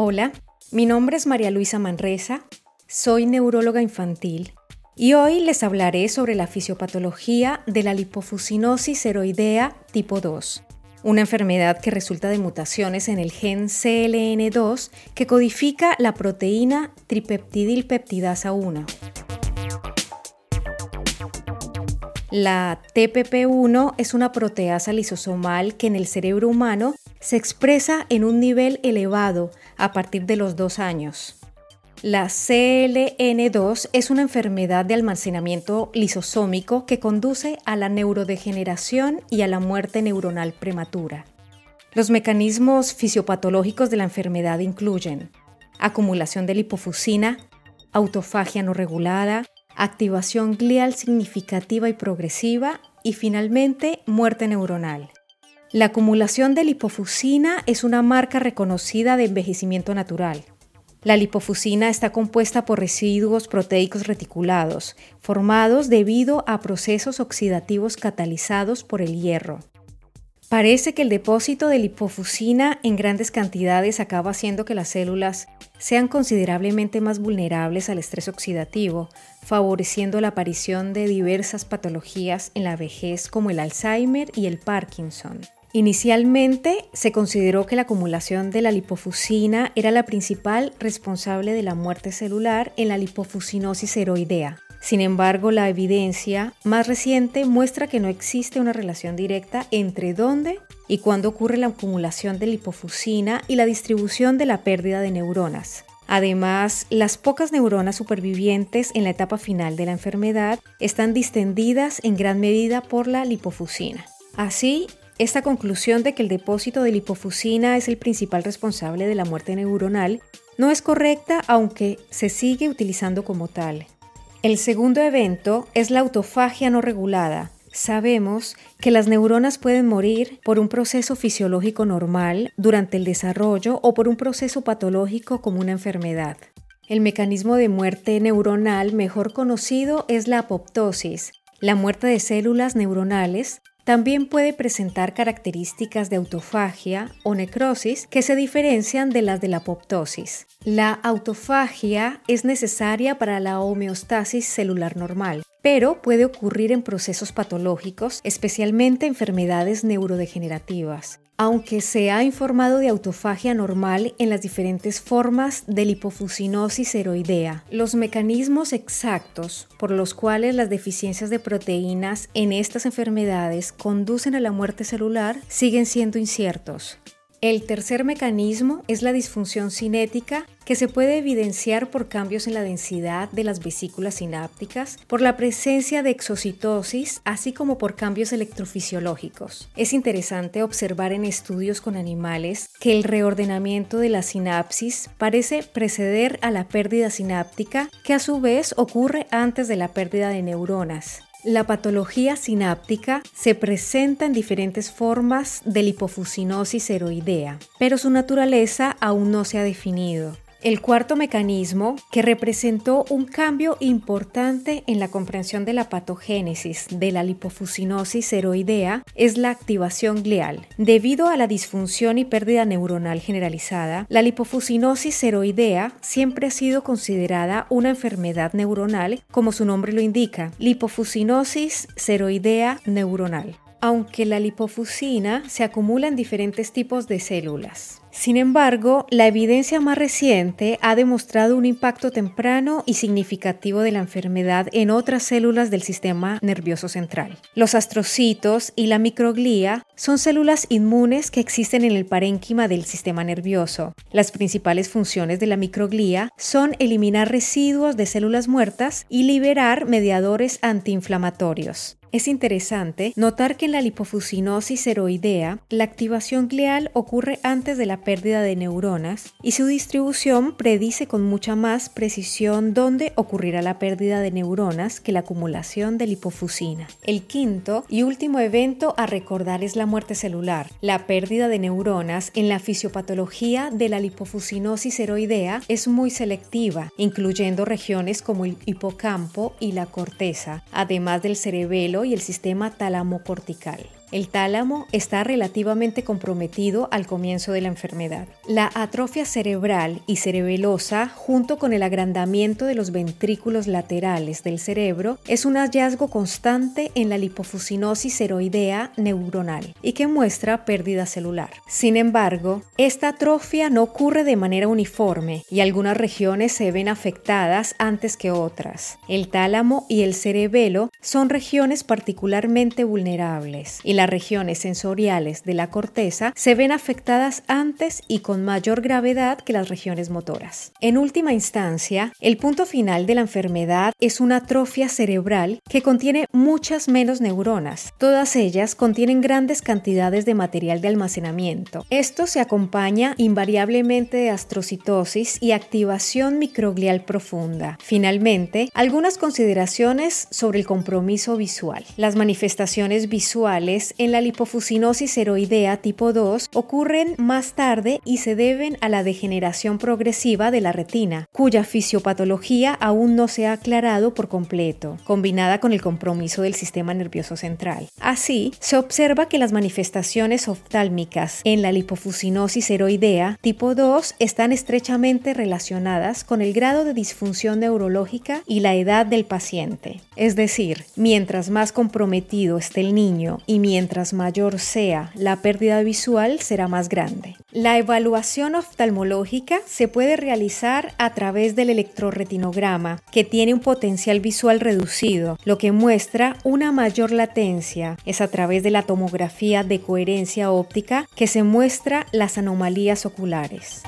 Hola, mi nombre es María Luisa Manresa, soy neuróloga infantil y hoy les hablaré sobre la fisiopatología de la lipofuscinosis seroidea tipo 2, una enfermedad que resulta de mutaciones en el gen CLN2 que codifica la proteína tripeptidilpeptidasa 1. La TPP1 es una proteasa lisosomal que en el cerebro humano se expresa en un nivel elevado a partir de los dos años. La CLN2 es una enfermedad de almacenamiento lisosómico que conduce a la neurodegeneración y a la muerte neuronal prematura. Los mecanismos fisiopatológicos de la enfermedad incluyen acumulación de lipofusina, autofagia no regulada, activación glial significativa y progresiva y finalmente muerte neuronal. La acumulación de lipofusina es una marca reconocida de envejecimiento natural. La lipofusina está compuesta por residuos proteicos reticulados, formados debido a procesos oxidativos catalizados por el hierro. Parece que el depósito de lipofusina en grandes cantidades acaba haciendo que las células sean considerablemente más vulnerables al estrés oxidativo, favoreciendo la aparición de diversas patologías en la vejez como el Alzheimer y el Parkinson. Inicialmente se consideró que la acumulación de la lipofusina era la principal responsable de la muerte celular en la lipofuscinosis seroidea. Sin embargo, la evidencia más reciente muestra que no existe una relación directa entre dónde y cuándo ocurre la acumulación de lipofusina y la distribución de la pérdida de neuronas. Además, las pocas neuronas supervivientes en la etapa final de la enfermedad están distendidas en gran medida por la lipofusina. Así, esta conclusión de que el depósito de lipofusina es el principal responsable de la muerte neuronal no es correcta aunque se sigue utilizando como tal. El segundo evento es la autofagia no regulada. Sabemos que las neuronas pueden morir por un proceso fisiológico normal durante el desarrollo o por un proceso patológico como una enfermedad. El mecanismo de muerte neuronal mejor conocido es la apoptosis, la muerte de células neuronales también puede presentar características de autofagia o necrosis que se diferencian de las de la apoptosis. La autofagia es necesaria para la homeostasis celular normal, pero puede ocurrir en procesos patológicos, especialmente enfermedades neurodegenerativas aunque se ha informado de autofagia normal en las diferentes formas de lipofuscinosis seroidea. Los mecanismos exactos por los cuales las deficiencias de proteínas en estas enfermedades conducen a la muerte celular siguen siendo inciertos. El tercer mecanismo es la disfunción cinética que se puede evidenciar por cambios en la densidad de las vesículas sinápticas, por la presencia de exocitosis, así como por cambios electrofisiológicos. Es interesante observar en estudios con animales que el reordenamiento de la sinapsis parece preceder a la pérdida sináptica, que a su vez ocurre antes de la pérdida de neuronas. La patología sináptica se presenta en diferentes formas de lipofuscinosis seroidea, pero su naturaleza aún no se ha definido. El cuarto mecanismo, que representó un cambio importante en la comprensión de la patogénesis de la lipofuscinosis seroidea, es la activación glial. Debido a la disfunción y pérdida neuronal generalizada, la lipofuscinosis seroidea siempre ha sido considerada una enfermedad neuronal, como su nombre lo indica, lipofuscinosis seroidea neuronal aunque la lipofusina se acumula en diferentes tipos de células. Sin embargo, la evidencia más reciente ha demostrado un impacto temprano y significativo de la enfermedad en otras células del sistema nervioso central. Los astrocitos y la microglía son células inmunes que existen en el parénquima del sistema nervioso. Las principales funciones de la microglía son eliminar residuos de células muertas y liberar mediadores antiinflamatorios. Es interesante notar que en la lipofuscinosis seroidea, la activación glial ocurre antes de la pérdida de neuronas y su distribución predice con mucha más precisión dónde ocurrirá la pérdida de neuronas que la acumulación de lipofusina. El quinto y último evento a recordar es la muerte celular. La pérdida de neuronas en la fisiopatología de la lipofuscinosis seroidea es muy selectiva, incluyendo regiones como el hipocampo y la corteza, además del cerebelo y el sistema talamocortical. El tálamo está relativamente comprometido al comienzo de la enfermedad. La atrofia cerebral y cerebelosa, junto con el agrandamiento de los ventrículos laterales del cerebro, es un hallazgo constante en la lipofuscinosis ceroidea neuronal y que muestra pérdida celular. Sin embargo, esta atrofia no ocurre de manera uniforme y algunas regiones se ven afectadas antes que otras. El tálamo y el cerebelo son regiones particularmente vulnerables y las regiones sensoriales de la corteza se ven afectadas antes y con mayor gravedad que las regiones motoras. En última instancia, el punto final de la enfermedad es una atrofia cerebral que contiene muchas menos neuronas. Todas ellas contienen grandes cantidades de material de almacenamiento. Esto se acompaña invariablemente de astrocitosis y activación microglial profunda. Finalmente, algunas consideraciones sobre el compromiso visual. Las manifestaciones visuales en la lipofuscinosis heroidea tipo 2 ocurren más tarde y se deben a la degeneración progresiva de la retina, cuya fisiopatología aún no se ha aclarado por completo, combinada con el compromiso del sistema nervioso central. Así, se observa que las manifestaciones oftálmicas en la lipofuscinosis heroidea tipo 2 están estrechamente relacionadas con el grado de disfunción neurológica y la edad del paciente. Es decir, mientras más comprometido esté el niño y mientras mientras mayor sea la pérdida visual, será más grande. La evaluación oftalmológica se puede realizar a través del electroretinograma, que tiene un potencial visual reducido, lo que muestra una mayor latencia. Es a través de la tomografía de coherencia óptica que se muestra las anomalías oculares.